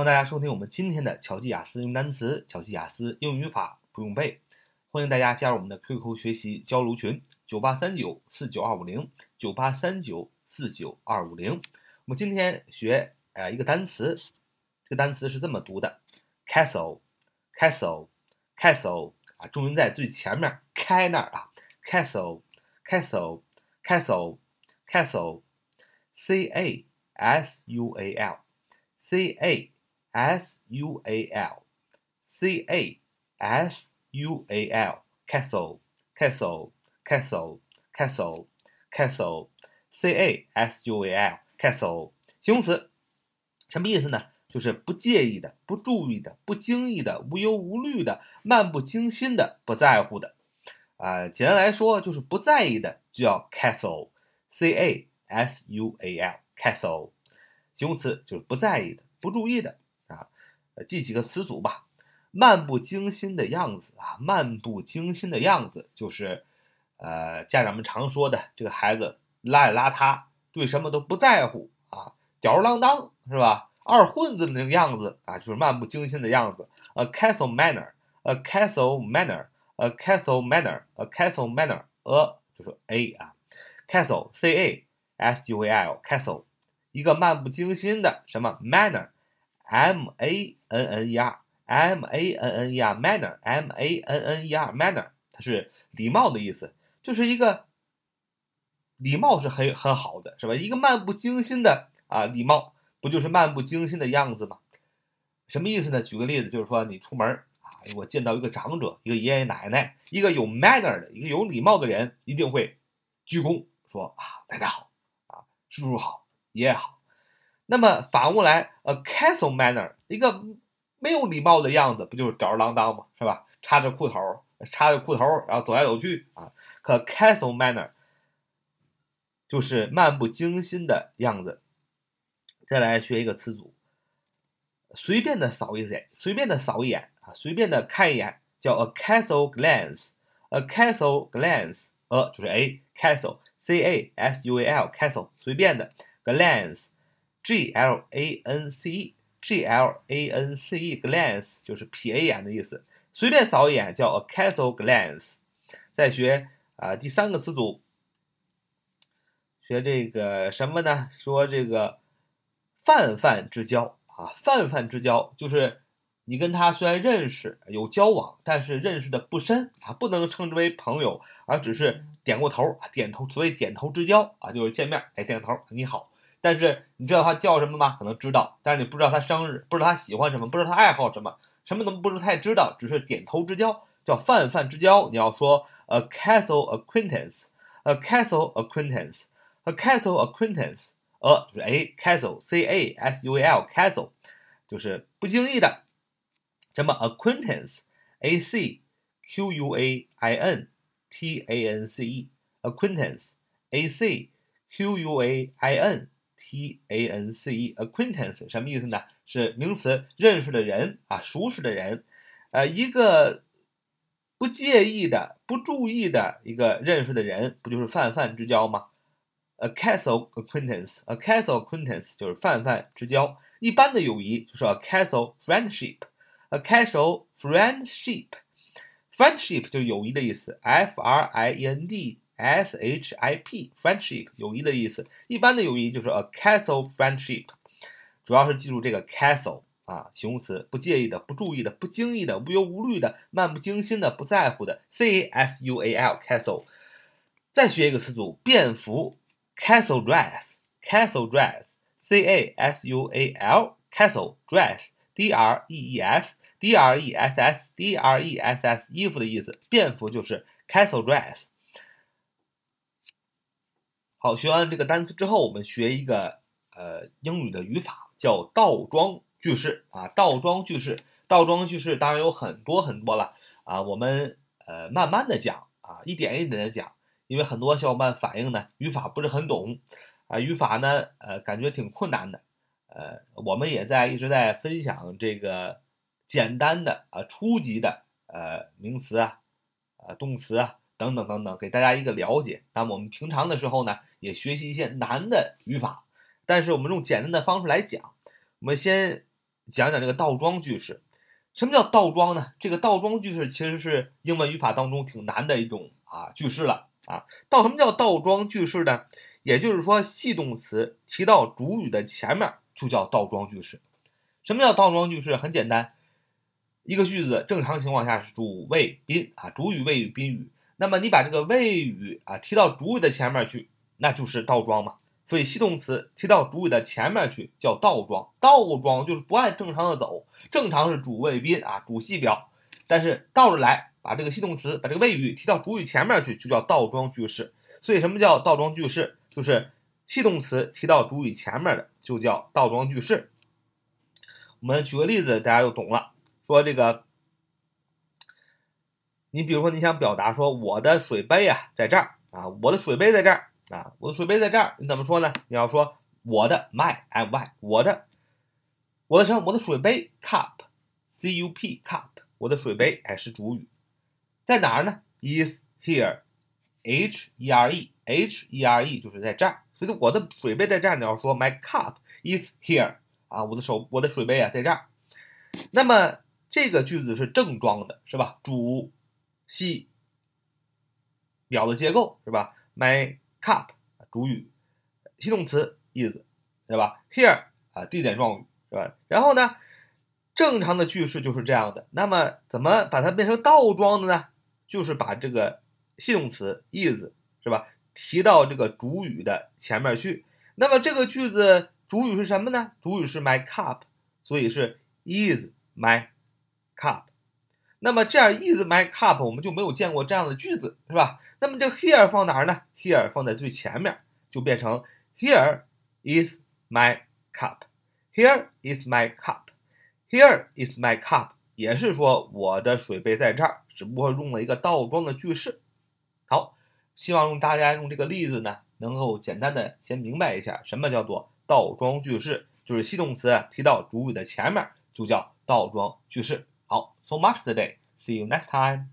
欢迎大家收听我们今天的巧记雅思英语单词、巧记雅思英语语法不用背。欢迎大家加入我们的 QQ 学习交流群：九八三九四九二五零九八三九四九二五零。我们今天学呃一个单词，这个单词是这么读的：castle，castle，castle 啊，重音在最前面，开那儿啊，castle，castle，castle，castle，c a s u a l，c a。S U A L C A S U A L castle castle castle castle castle C A S U A L castle 形容词，什么意思呢？就是不介意的、不注意的、不经意的、无忧无虑的、漫不经心的、不在乎的。啊，简单来说就是不在意的，就叫 castle，C A S U A L castle 形容词就是不在意的、不注意的。记几个词组吧，漫不经心的样子啊，漫不经心的样子就是，呃，家长们常说的这个孩子邋里邋遢，对什么都不在乎啊，吊儿郎当是吧？二混子的那个样子啊，就是漫不经心的样子。A castle manner，a castle manner，a castle manner，a castle manner，a 就是 a 啊，castle，c a s u a l，castle，一个漫不经心的什么 manner。M A N N E R，M A N N E R，manner，M A N N E R，manner，它是礼貌的意思，就是一个礼貌是很很好的，是吧？一个漫不经心的啊，礼貌不就是漫不经心的样子吗？什么意思呢？举个例子，就是说你出门啊，我见到一个长者，一个爷爷奶奶，一个有 manner 的，一个有礼貌的人，一定会鞠躬说啊，大家好，啊，叔叔好，爷爷好。那么反过来，a castle manner，一个没有礼貌的样子，不就是吊儿郎当吗？是吧？插着裤头，插着裤头，然后走来走去啊。可 castle manner 就是漫不经心的样子。再来学一个词组，随便的扫一眼，随便的扫一眼啊，随便的看一眼，叫 a castle glance，a castle glance，a 就是 a castle，c a s u a l，castle 随便的 glance。G L A N C E，G L A N C E，glance 就是瞥一眼的意思，随便扫一眼叫 a casual glance。再学啊，第三个词组，学这个什么呢？说这个泛泛之交啊，泛泛之交就是你跟他虽然认识有交往，但是认识的不深啊，不能称之为朋友，而只是点过头点头，所谓点头之交啊，就是见面哎点个头，你好。但是你知道他叫什么吗？可能知道，但是你不知道他生日，不知道他喜欢什么，不知道他爱好什么，什么都不是太知道，只是点头之交，叫泛泛之交。你要说 a casual acquaintance，a casual acquaintance，a casual acquaintance，a 就是 a casual，c a s u a l，casual 就是不经意的，什么 acquaintance，a c q u a i n t a n c e，acquaintance，a c q u a i n T A N C E，acquaintance 什么意思呢？是名词，认识的人啊，熟识的人，呃，一个不介意的、不注意的一个认识的人，不就是泛泛之交吗？A casual acquaintance，a casual acquaintance 就是泛泛之交。一般的友谊就是 a casual friendship，a casual friendship，friendship 就是友谊的意思，F R I E N D。S H I P friendship 友谊的意思，一般的友谊就是 a casual friendship，主要是记住这个 casual 啊，形容词，不介意的、不注意的、不经意的、无忧无虑的、漫不经心的、不在乎的，C A S U A L casual。再学一个词组，便服，casual dress，casual dress，C A S U A L casual dress，D R E E S，D R E S S，D R E S S 衣服的意思，便服就是 casual dress。 好，学完这个单词之后，我们学一个呃英语的语法，叫倒装句式啊。倒装句式，倒装句式当然有很多很多了啊。我们呃慢慢的讲啊，一点一点的讲，因为很多小伙伴反映呢，语法不是很懂啊，语法呢呃感觉挺困难的。呃，我们也在一直在分享这个简单的啊初级的呃名词啊，呃动词啊。等等等等，给大家一个了解。那我们平常的时候呢，也学习一些难的语法，但是我们用简单的方式来讲。我们先讲讲这个倒装句式。什么叫倒装呢？这个倒装句式其实是英文语法当中挺难的一种啊句式了啊。到什么叫倒装句式呢？也就是说，系动词提到主语的前面就叫倒装句式。什么叫倒装句式？很简单，一个句子正常情况下是主谓宾啊，主语谓语宾语。那么你把这个谓语啊提到主语的前面去，那就是倒装嘛。所以系动词提到主语的前面去叫倒装，倒装就是不按正常的走，正常是主谓宾啊，主系表，但是倒着来，把这个系动词把这个谓语提到主语前面去，就叫倒装句式。所以什么叫倒装句式？就是系动词提到主语前面的就叫倒装句式。我们举个例子，大家就懂了。说这个，你比如说你想表达说我的水杯啊在这儿啊，我的水杯在这儿。啊，我的水杯在这儿，你怎么说呢？你要说我的 my m y 我的我的什么？我的水杯 cup c u p cup 我的水杯哎是主语，在哪儿呢？is here h e r e h e r e 就是在这儿，所以我的水杯在这儿。你要说 my cup is here 啊，我的手我的水杯啊在这儿。那么这个句子是正装的，是吧？主系表的结构是吧？my Cup 主语，系动词 is，对吧？Here 啊地点状语是吧？然后呢，正常的句式就是这样的。那么怎么把它变成倒装的呢？就是把这个系动词 is 是吧提到这个主语的前面去。那么这个句子主语是什么呢？主语是 my cup，所以是 is my cup。那么这样 is my cup 我们就没有见过这样的句子，是吧？那么这 here 放哪儿呢？here 放在最前面，就变成 here is my cup。here is my cup。here is my cup 也是说我的水杯在这儿，只不过用了一个倒装的句式。好，希望用大家用这个例子呢，能够简单的先明白一下什么叫做倒装句式，就是系动词提到主语的前面就叫倒装句式。好，so much today. See you next time.